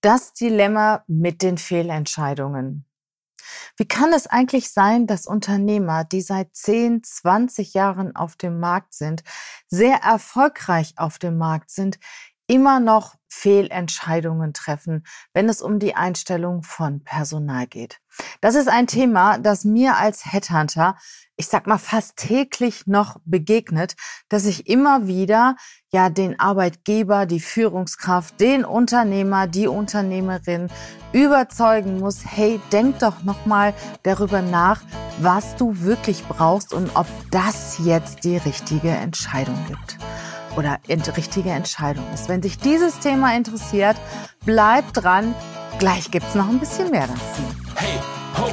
Das Dilemma mit den Fehlentscheidungen. Wie kann es eigentlich sein, dass Unternehmer, die seit 10, 20 Jahren auf dem Markt sind, sehr erfolgreich auf dem Markt sind, immer noch Fehlentscheidungen treffen, wenn es um die Einstellung von Personal geht. Das ist ein Thema, das mir als Headhunter, ich sag mal, fast täglich noch begegnet, dass ich immer wieder ja den Arbeitgeber, die Führungskraft, den Unternehmer, die Unternehmerin überzeugen muss, hey, denk doch nochmal darüber nach, was du wirklich brauchst und ob das jetzt die richtige Entscheidung gibt oder richtige Entscheidung ist. Wenn sich dieses Thema interessiert, bleibt dran. Gleich gibt's noch ein bisschen mehr dazu. Hey, ho,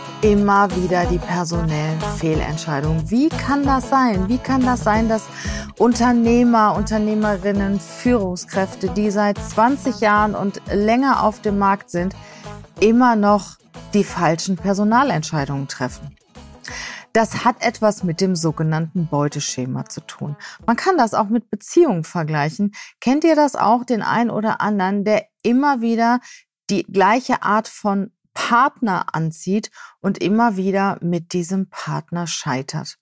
Immer wieder die personellen Fehlentscheidungen. Wie kann das sein? Wie kann das sein, dass Unternehmer, Unternehmerinnen, Führungskräfte, die seit 20 Jahren und länger auf dem Markt sind, immer noch die falschen Personalentscheidungen treffen? Das hat etwas mit dem sogenannten Beuteschema zu tun. Man kann das auch mit Beziehungen vergleichen. Kennt ihr das auch, den einen oder anderen, der immer wieder die gleiche Art von Partner anzieht und immer wieder mit diesem Partner scheitert?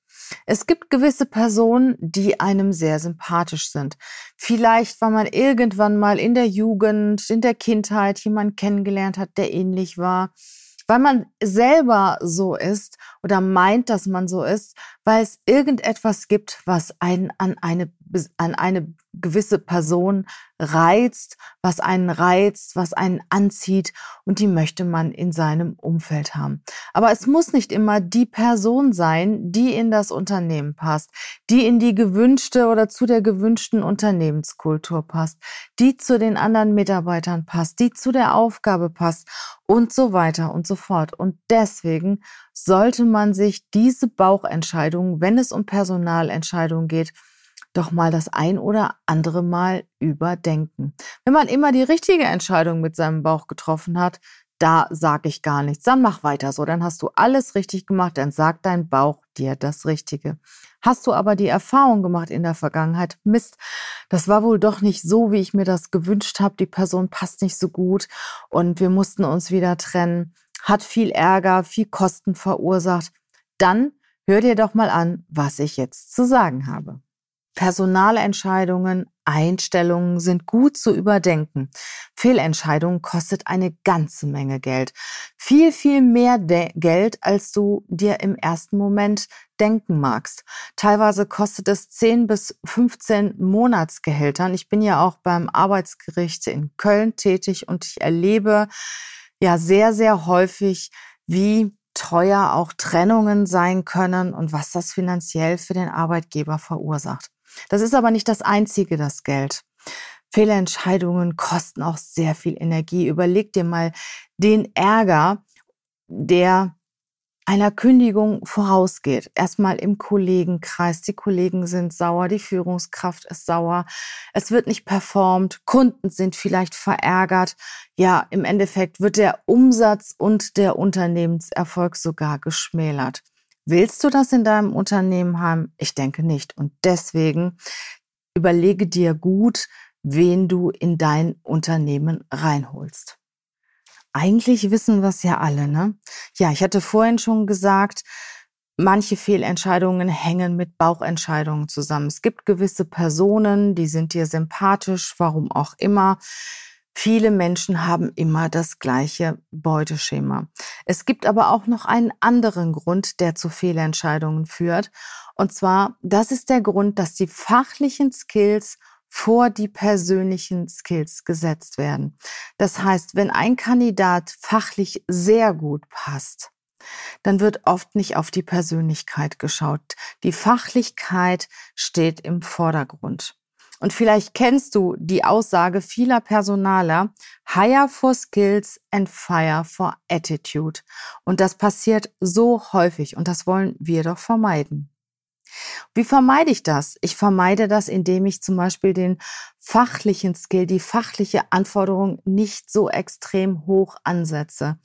Es gibt gewisse Personen, die einem sehr sympathisch sind. Vielleicht, weil man irgendwann mal in der Jugend, in der Kindheit jemanden kennengelernt hat, der ähnlich war weil man selber so ist oder meint, dass man so ist, weil es irgendetwas gibt, was einen an eine, an eine gewisse Person reizt, was einen reizt, was einen anzieht und die möchte man in seinem Umfeld haben. Aber es muss nicht immer die Person sein, die in das Unternehmen passt, die in die gewünschte oder zu der gewünschten Unternehmenskultur passt, die zu den anderen Mitarbeitern passt, die zu der Aufgabe passt und so weiter und so fort. Und deswegen sollte man sich diese Bauchentscheidungen, wenn es um Personalentscheidungen geht, doch mal das ein oder andere Mal überdenken. Wenn man immer die richtige Entscheidung mit seinem Bauch getroffen hat, da sage ich gar nichts. Dann mach weiter so. Dann hast du alles richtig gemacht. Dann sagt dein Bauch dir das Richtige. Hast du aber die Erfahrung gemacht in der Vergangenheit, Mist, das war wohl doch nicht so, wie ich mir das gewünscht habe. Die Person passt nicht so gut und wir mussten uns wieder trennen. Hat viel Ärger, viel Kosten verursacht. Dann hör dir doch mal an, was ich jetzt zu sagen habe. Personalentscheidungen, Einstellungen sind gut zu überdenken. Fehlentscheidungen kostet eine ganze Menge Geld. Viel, viel mehr Geld, als du dir im ersten Moment denken magst. Teilweise kostet es 10 bis 15 Monatsgehältern. Ich bin ja auch beim Arbeitsgericht in Köln tätig und ich erlebe ja sehr, sehr häufig, wie teuer auch Trennungen sein können und was das finanziell für den Arbeitgeber verursacht. Das ist aber nicht das Einzige, das Geld. Fehlentscheidungen kosten auch sehr viel Energie. Überleg dir mal den Ärger, der einer Kündigung vorausgeht. Erstmal im Kollegenkreis. Die Kollegen sind sauer, die Führungskraft ist sauer. Es wird nicht performt. Kunden sind vielleicht verärgert. Ja, im Endeffekt wird der Umsatz und der Unternehmenserfolg sogar geschmälert. Willst du das in deinem Unternehmen haben? Ich denke nicht. Und deswegen überlege dir gut, wen du in dein Unternehmen reinholst. Eigentlich wissen wir es ja alle, ne? Ja, ich hatte vorhin schon gesagt, manche Fehlentscheidungen hängen mit Bauchentscheidungen zusammen. Es gibt gewisse Personen, die sind dir sympathisch, warum auch immer. Viele Menschen haben immer das gleiche Beuteschema. Es gibt aber auch noch einen anderen Grund, der zu Fehlentscheidungen führt. Und zwar, das ist der Grund, dass die fachlichen Skills vor die persönlichen Skills gesetzt werden. Das heißt, wenn ein Kandidat fachlich sehr gut passt, dann wird oft nicht auf die Persönlichkeit geschaut. Die Fachlichkeit steht im Vordergrund. Und vielleicht kennst du die Aussage vieler Personaler, hire for skills and fire for attitude. Und das passiert so häufig und das wollen wir doch vermeiden. Wie vermeide ich das? Ich vermeide das, indem ich zum Beispiel den fachlichen Skill, die fachliche Anforderung nicht so extrem hoch ansetze.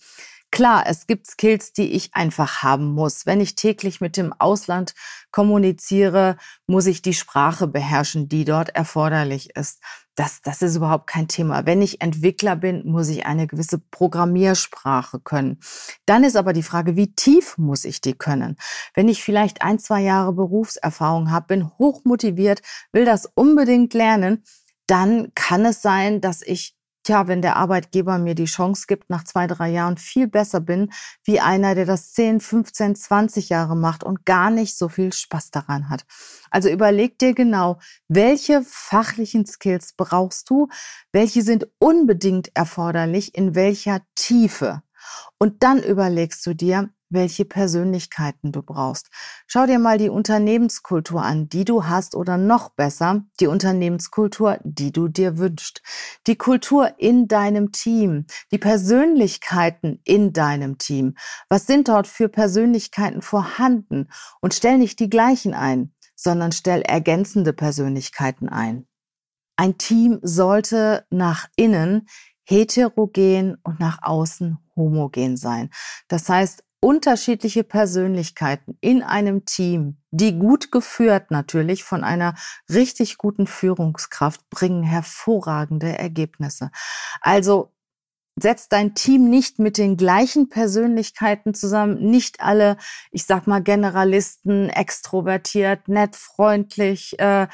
Klar, es gibt Skills, die ich einfach haben muss. Wenn ich täglich mit dem Ausland kommuniziere, muss ich die Sprache beherrschen, die dort erforderlich ist. Das, das ist überhaupt kein Thema. Wenn ich Entwickler bin, muss ich eine gewisse Programmiersprache können. Dann ist aber die Frage, wie tief muss ich die können? Wenn ich vielleicht ein, zwei Jahre Berufserfahrung habe, bin hochmotiviert, will das unbedingt lernen, dann kann es sein, dass ich tja, wenn der Arbeitgeber mir die Chance gibt, nach zwei, drei Jahren viel besser bin, wie einer, der das 10, 15, 20 Jahre macht und gar nicht so viel Spaß daran hat. Also überleg dir genau, welche fachlichen Skills brauchst du, welche sind unbedingt erforderlich, in welcher Tiefe. Und dann überlegst du dir, welche Persönlichkeiten du brauchst. Schau dir mal die Unternehmenskultur an, die du hast oder noch besser, die Unternehmenskultur, die du dir wünschst. Die Kultur in deinem Team, die Persönlichkeiten in deinem Team. Was sind dort für Persönlichkeiten vorhanden? Und stell nicht die gleichen ein, sondern stell ergänzende Persönlichkeiten ein. Ein Team sollte nach innen heterogen und nach außen homogen sein. Das heißt, unterschiedliche Persönlichkeiten in einem Team, die gut geführt natürlich von einer richtig guten Führungskraft, bringen hervorragende Ergebnisse. Also setzt dein Team nicht mit den gleichen Persönlichkeiten zusammen, nicht alle, ich sag mal, Generalisten, extrovertiert, nett, freundlich, äh,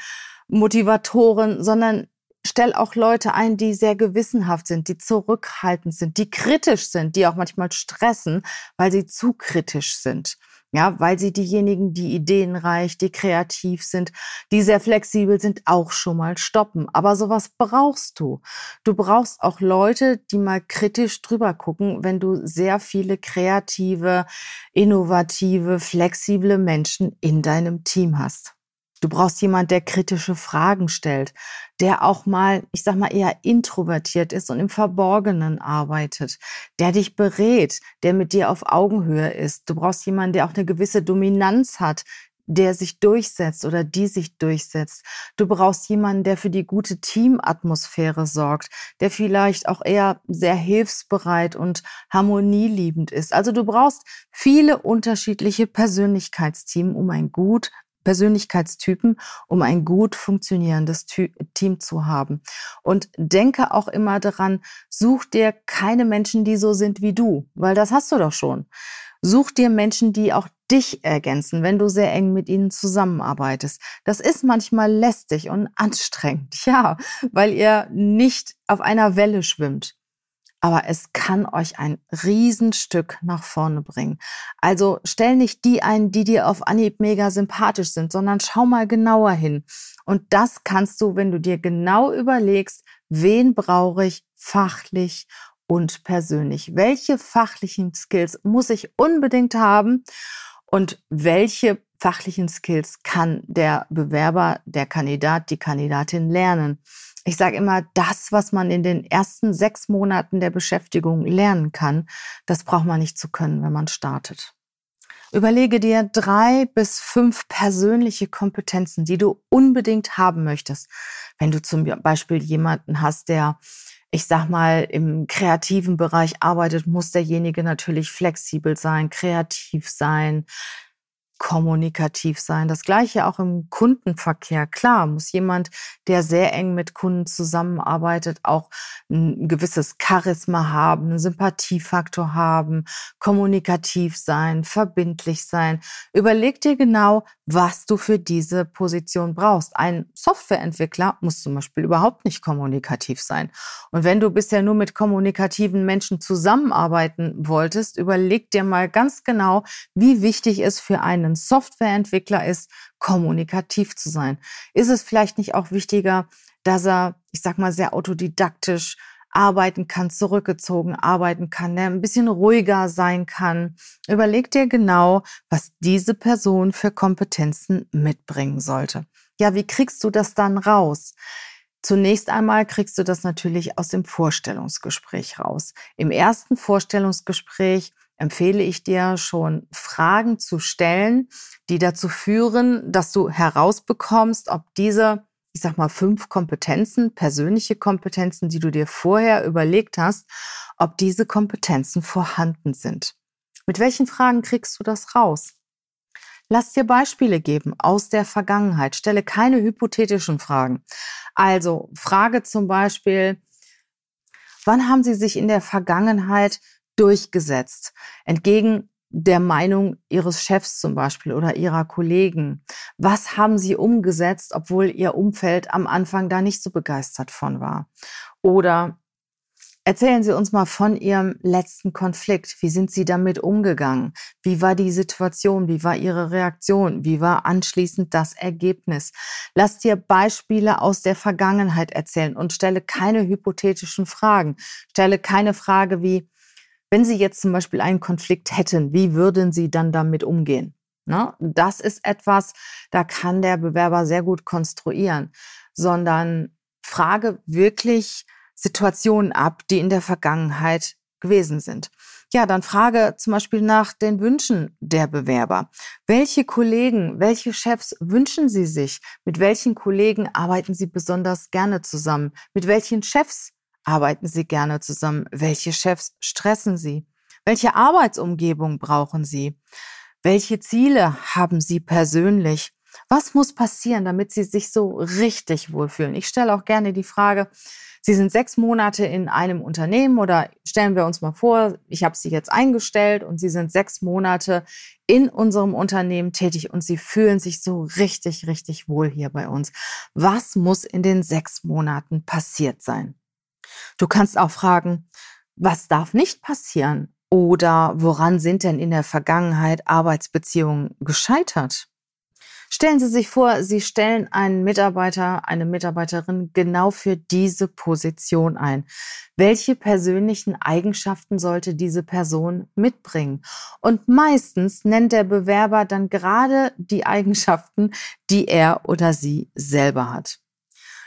Motivatoren, sondern stell auch Leute ein, die sehr gewissenhaft sind, die zurückhaltend sind, die kritisch sind, die auch manchmal stressen, weil sie zu kritisch sind. Ja, weil sie diejenigen, die ideenreich, die kreativ sind, die sehr flexibel sind, auch schon mal stoppen. Aber sowas brauchst du. Du brauchst auch Leute, die mal kritisch drüber gucken, wenn du sehr viele kreative, innovative, flexible Menschen in deinem Team hast. Du brauchst jemand, der kritische Fragen stellt, der auch mal, ich sag mal, eher introvertiert ist und im Verborgenen arbeitet, der dich berät, der mit dir auf Augenhöhe ist. Du brauchst jemanden, der auch eine gewisse Dominanz hat, der sich durchsetzt oder die sich durchsetzt. Du brauchst jemanden, der für die gute Teamatmosphäre sorgt, der vielleicht auch eher sehr hilfsbereit und harmonieliebend ist. Also du brauchst viele unterschiedliche Persönlichkeitsteam, um ein gut Persönlichkeitstypen, um ein gut funktionierendes Team zu haben. Und denke auch immer daran, such dir keine Menschen, die so sind wie du, weil das hast du doch schon. Such dir Menschen, die auch dich ergänzen, wenn du sehr eng mit ihnen zusammenarbeitest. Das ist manchmal lästig und anstrengend, ja, weil ihr nicht auf einer Welle schwimmt aber es kann euch ein Riesenstück nach vorne bringen. Also stell nicht die ein, die dir auf Anhieb mega sympathisch sind, sondern schau mal genauer hin. Und das kannst du, wenn du dir genau überlegst, wen brauche ich fachlich und persönlich? Welche fachlichen Skills muss ich unbedingt haben? Und welche fachlichen Skills kann der Bewerber, der Kandidat, die Kandidatin lernen? ich sage immer, das, was man in den ersten sechs Monaten der Beschäftigung lernen kann, das braucht man nicht zu können, wenn man startet. Überlege dir drei bis fünf persönliche Kompetenzen, die du unbedingt haben möchtest. Wenn du zum Beispiel jemanden hast, der, ich sag mal, im kreativen Bereich arbeitet, muss derjenige natürlich flexibel sein, kreativ sein, kommunikativ sein. Das gleiche auch im Kundenverkehr. Klar, muss jemand, der sehr eng mit Kunden zusammenarbeitet, auch ein gewisses Charisma haben, einen Sympathiefaktor haben, kommunikativ sein, verbindlich sein. Überleg dir genau, was du für diese Position brauchst. Ein Softwareentwickler muss zum Beispiel überhaupt nicht kommunikativ sein. Und wenn du bisher nur mit kommunikativen Menschen zusammenarbeiten wolltest, überleg dir mal ganz genau, wie wichtig es für einen ein Softwareentwickler ist, kommunikativ zu sein? Ist es vielleicht nicht auch wichtiger, dass er, ich sag mal, sehr autodidaktisch arbeiten kann, zurückgezogen arbeiten kann, der ein bisschen ruhiger sein kann. Überleg dir genau, was diese Person für Kompetenzen mitbringen sollte. Ja, wie kriegst du das dann raus? Zunächst einmal kriegst du das natürlich aus dem Vorstellungsgespräch raus. Im ersten Vorstellungsgespräch empfehle ich dir schon Fragen zu stellen, die dazu führen, dass du herausbekommst, ob diese, ich sag mal, fünf Kompetenzen, persönliche Kompetenzen, die du dir vorher überlegt hast, ob diese Kompetenzen vorhanden sind. Mit welchen Fragen kriegst du das raus? Lass dir Beispiele geben aus der Vergangenheit. Stelle keine hypothetischen Fragen. Also frage zum Beispiel, wann haben Sie sich in der Vergangenheit durchgesetzt? Entgegen der Meinung Ihres Chefs zum Beispiel oder Ihrer Kollegen. Was haben Sie umgesetzt, obwohl Ihr Umfeld am Anfang da nicht so begeistert von war? Oder Erzählen Sie uns mal von Ihrem letzten Konflikt. Wie sind Sie damit umgegangen? Wie war die Situation? Wie war Ihre Reaktion? Wie war anschließend das Ergebnis? Lass dir Beispiele aus der Vergangenheit erzählen und stelle keine hypothetischen Fragen. Stelle keine Frage wie, wenn Sie jetzt zum Beispiel einen Konflikt hätten, wie würden Sie dann damit umgehen? Ne? Das ist etwas, da kann der Bewerber sehr gut konstruieren, sondern frage wirklich, Situationen ab, die in der Vergangenheit gewesen sind. Ja, dann frage zum Beispiel nach den Wünschen der Bewerber. Welche Kollegen, welche Chefs wünschen Sie sich? Mit welchen Kollegen arbeiten Sie besonders gerne zusammen? Mit welchen Chefs arbeiten Sie gerne zusammen? Welche Chefs stressen Sie? Welche Arbeitsumgebung brauchen Sie? Welche Ziele haben Sie persönlich? Was muss passieren, damit Sie sich so richtig wohlfühlen? Ich stelle auch gerne die Frage, Sie sind sechs Monate in einem Unternehmen oder stellen wir uns mal vor, ich habe Sie jetzt eingestellt und Sie sind sechs Monate in unserem Unternehmen tätig und Sie fühlen sich so richtig, richtig wohl hier bei uns. Was muss in den sechs Monaten passiert sein? Du kannst auch fragen, was darf nicht passieren? Oder woran sind denn in der Vergangenheit Arbeitsbeziehungen gescheitert? Stellen Sie sich vor, Sie stellen einen Mitarbeiter, eine Mitarbeiterin genau für diese Position ein. Welche persönlichen Eigenschaften sollte diese Person mitbringen? Und meistens nennt der Bewerber dann gerade die Eigenschaften, die er oder sie selber hat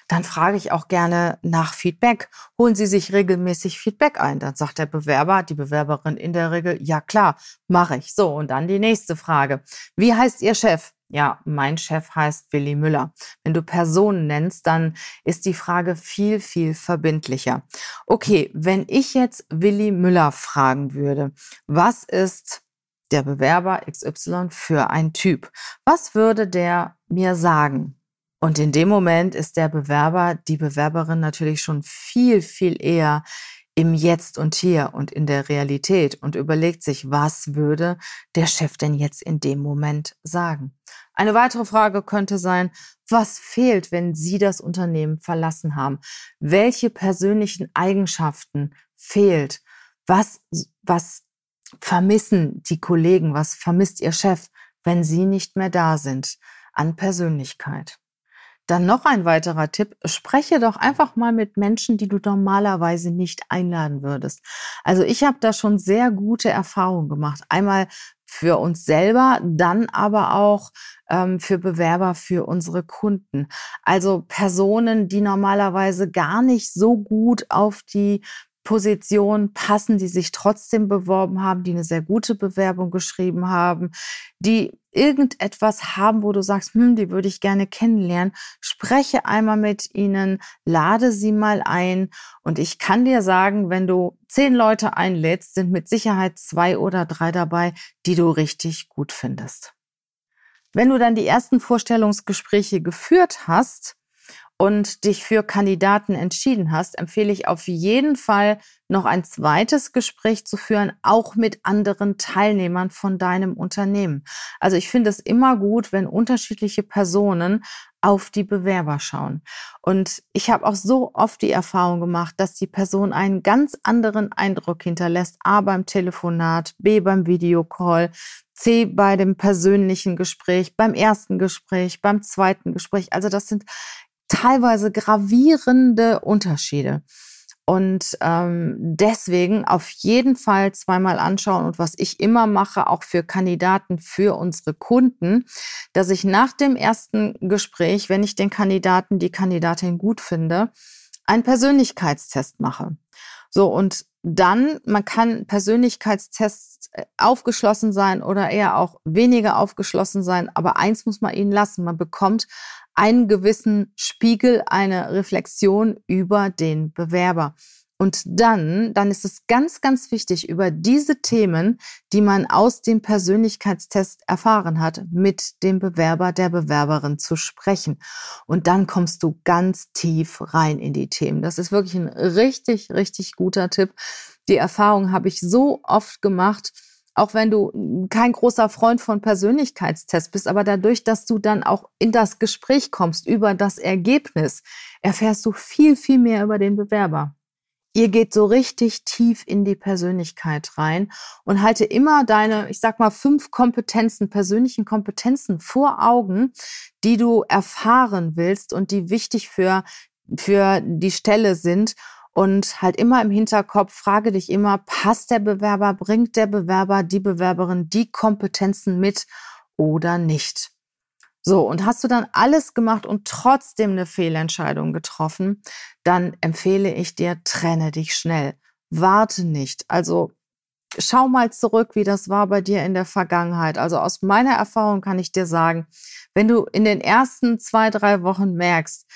dann frage ich auch gerne nach Feedback. Holen Sie sich regelmäßig Feedback ein? Dann sagt der Bewerber, die Bewerberin in der Regel, ja klar, mache ich. So, und dann die nächste Frage. Wie heißt Ihr Chef? Ja, mein Chef heißt Willi Müller. Wenn du Personen nennst, dann ist die Frage viel, viel verbindlicher. Okay, wenn ich jetzt Willi Müller fragen würde, was ist der Bewerber XY für ein Typ? Was würde der mir sagen? Und in dem Moment ist der Bewerber, die Bewerberin natürlich schon viel, viel eher im Jetzt und Hier und in der Realität und überlegt sich, was würde der Chef denn jetzt in dem Moment sagen. Eine weitere Frage könnte sein, was fehlt, wenn Sie das Unternehmen verlassen haben? Welche persönlichen Eigenschaften fehlt? Was, was vermissen die Kollegen? Was vermisst Ihr Chef, wenn Sie nicht mehr da sind an Persönlichkeit? Dann noch ein weiterer Tipp. Spreche doch einfach mal mit Menschen, die du normalerweise nicht einladen würdest. Also ich habe da schon sehr gute Erfahrungen gemacht. Einmal für uns selber, dann aber auch ähm, für Bewerber, für unsere Kunden. Also Personen, die normalerweise gar nicht so gut auf die Position passen, die sich trotzdem beworben haben, die eine sehr gute Bewerbung geschrieben haben, die irgendetwas haben, wo du sagst, hm, die würde ich gerne kennenlernen, spreche einmal mit ihnen, lade sie mal ein. Und ich kann dir sagen, wenn du zehn Leute einlädst, sind mit Sicherheit zwei oder drei dabei, die du richtig gut findest. Wenn du dann die ersten Vorstellungsgespräche geführt hast, und dich für Kandidaten entschieden hast, empfehle ich auf jeden Fall noch ein zweites Gespräch zu führen, auch mit anderen Teilnehmern von deinem Unternehmen. Also ich finde es immer gut, wenn unterschiedliche Personen auf die Bewerber schauen. Und ich habe auch so oft die Erfahrung gemacht, dass die Person einen ganz anderen Eindruck hinterlässt, A beim Telefonat, B beim Videocall, C bei dem persönlichen Gespräch, beim ersten Gespräch, beim zweiten Gespräch. Also das sind teilweise gravierende Unterschiede. Und ähm, deswegen auf jeden Fall zweimal anschauen und was ich immer mache, auch für Kandidaten, für unsere Kunden, dass ich nach dem ersten Gespräch, wenn ich den Kandidaten, die Kandidatin gut finde, einen Persönlichkeitstest mache. So, und dann, man kann Persönlichkeitstests äh, aufgeschlossen sein oder eher auch weniger aufgeschlossen sein, aber eins muss man ihnen lassen, man bekommt einen gewissen Spiegel, eine Reflexion über den Bewerber. Und dann, dann ist es ganz, ganz wichtig, über diese Themen, die man aus dem Persönlichkeitstest erfahren hat, mit dem Bewerber, der Bewerberin zu sprechen. Und dann kommst du ganz tief rein in die Themen. Das ist wirklich ein richtig, richtig guter Tipp. Die Erfahrung habe ich so oft gemacht, auch wenn du kein großer Freund von Persönlichkeitstests bist, aber dadurch, dass du dann auch in das Gespräch kommst über das Ergebnis, erfährst du viel, viel mehr über den Bewerber. Ihr geht so richtig tief in die Persönlichkeit rein und halte immer deine, ich sag mal, fünf Kompetenzen, persönlichen Kompetenzen vor Augen, die du erfahren willst und die wichtig für, für die Stelle sind. Und halt immer im Hinterkopf, frage dich immer, passt der Bewerber, bringt der Bewerber, die Bewerberin die Kompetenzen mit oder nicht? So, und hast du dann alles gemacht und trotzdem eine Fehlentscheidung getroffen, dann empfehle ich dir, trenne dich schnell. Warte nicht. Also schau mal zurück, wie das war bei dir in der Vergangenheit. Also aus meiner Erfahrung kann ich dir sagen, wenn du in den ersten zwei, drei Wochen merkst,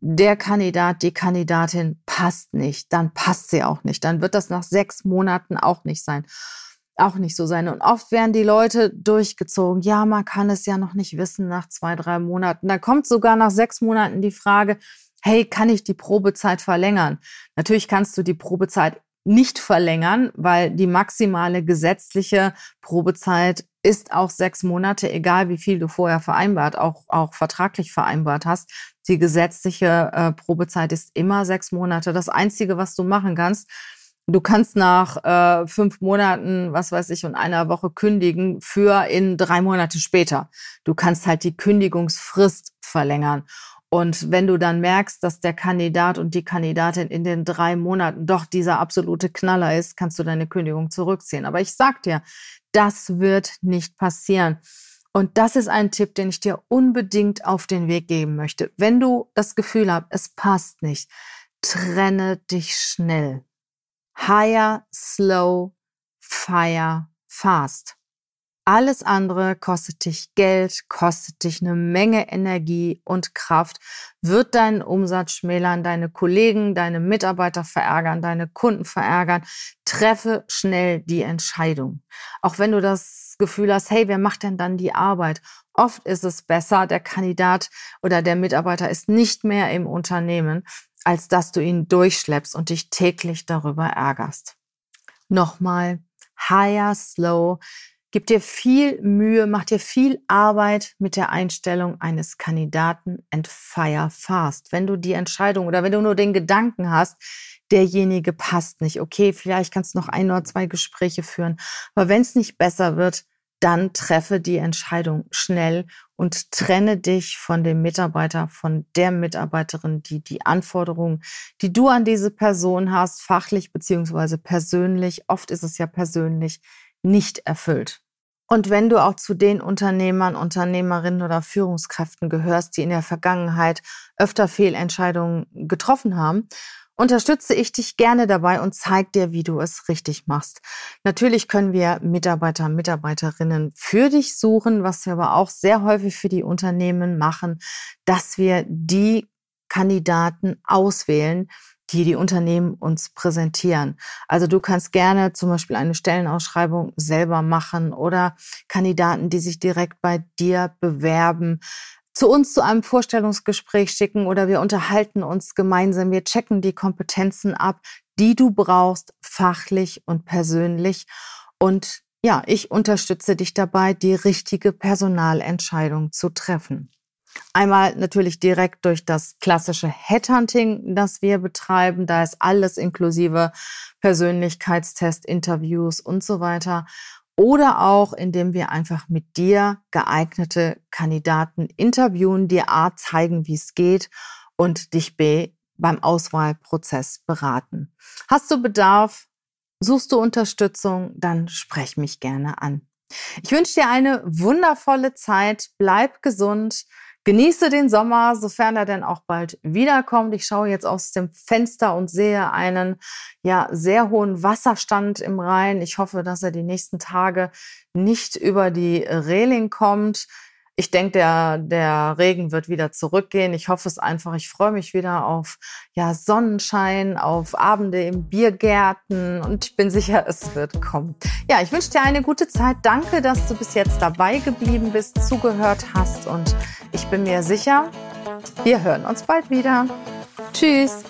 der Kandidat, die Kandidatin passt nicht, dann passt sie auch nicht. Dann wird das nach sechs Monaten auch nicht sein auch nicht so sein. Und oft werden die Leute durchgezogen. Ja, man kann es ja noch nicht wissen nach zwei, drei Monaten. Da kommt sogar nach sechs Monaten die Frage, hey, kann ich die Probezeit verlängern? Natürlich kannst du die Probezeit nicht verlängern, weil die maximale gesetzliche Probezeit ist auch sechs Monate, egal wie viel du vorher vereinbart, auch, auch vertraglich vereinbart hast. Die gesetzliche äh, Probezeit ist immer sechs Monate. Das Einzige, was du machen kannst, Du kannst nach äh, fünf Monaten, was weiß ich, und einer Woche kündigen für in drei Monate später. Du kannst halt die Kündigungsfrist verlängern. Und wenn du dann merkst, dass der Kandidat und die Kandidatin in den drei Monaten doch dieser absolute Knaller ist, kannst du deine Kündigung zurückziehen. Aber ich sag dir, das wird nicht passieren. Und das ist ein Tipp, den ich dir unbedingt auf den Weg geben möchte. Wenn du das Gefühl hast, es passt nicht, trenne dich schnell. Higher, Slow, Fire, Fast. Alles andere kostet dich Geld, kostet dich eine Menge Energie und Kraft, wird deinen Umsatz schmälern, deine Kollegen, deine Mitarbeiter verärgern, deine Kunden verärgern. Treffe schnell die Entscheidung. Auch wenn du das Gefühl hast, hey, wer macht denn dann die Arbeit? Oft ist es besser, der Kandidat oder der Mitarbeiter ist nicht mehr im Unternehmen, als dass du ihn durchschleppst und dich täglich darüber ärgerst. Nochmal, higher, slow, gib dir viel Mühe, mach dir viel Arbeit mit der Einstellung eines Kandidaten and fire fast. Wenn du die Entscheidung oder wenn du nur den Gedanken hast, derjenige passt nicht, okay, vielleicht kannst du noch ein oder zwei Gespräche führen, aber wenn es nicht besser wird, dann treffe die Entscheidung schnell und trenne dich von dem Mitarbeiter, von der Mitarbeiterin, die die Anforderungen, die du an diese Person hast, fachlich beziehungsweise persönlich, oft ist es ja persönlich, nicht erfüllt. Und wenn du auch zu den Unternehmern, Unternehmerinnen oder Führungskräften gehörst, die in der Vergangenheit öfter Fehlentscheidungen getroffen haben, unterstütze ich dich gerne dabei und zeige dir, wie du es richtig machst. Natürlich können wir Mitarbeiter, Mitarbeiterinnen für dich suchen, was wir aber auch sehr häufig für die Unternehmen machen, dass wir die Kandidaten auswählen, die die Unternehmen uns präsentieren. Also du kannst gerne zum Beispiel eine Stellenausschreibung selber machen oder Kandidaten, die sich direkt bei dir bewerben zu uns zu einem Vorstellungsgespräch schicken oder wir unterhalten uns gemeinsam. Wir checken die Kompetenzen ab, die du brauchst, fachlich und persönlich. Und ja, ich unterstütze dich dabei, die richtige Personalentscheidung zu treffen. Einmal natürlich direkt durch das klassische Headhunting, das wir betreiben. Da ist alles inklusive Persönlichkeitstest, Interviews und so weiter oder auch indem wir einfach mit dir geeignete Kandidaten interviewen, dir A zeigen, wie es geht und dich B beim Auswahlprozess beraten. Hast du Bedarf? Suchst du Unterstützung? Dann sprech mich gerne an. Ich wünsche dir eine wundervolle Zeit. Bleib gesund. Genieße den Sommer, sofern er denn auch bald wiederkommt. Ich schaue jetzt aus dem Fenster und sehe einen ja sehr hohen Wasserstand im Rhein. Ich hoffe, dass er die nächsten Tage nicht über die Reling kommt. Ich denke, der, der Regen wird wieder zurückgehen. Ich hoffe es einfach. Ich freue mich wieder auf ja, Sonnenschein, auf Abende im Biergärten und ich bin sicher, es wird kommen. Ja, ich wünsche dir eine gute Zeit. Danke, dass du bis jetzt dabei geblieben bist, zugehört hast und ich bin mir sicher, wir hören uns bald wieder. Tschüss.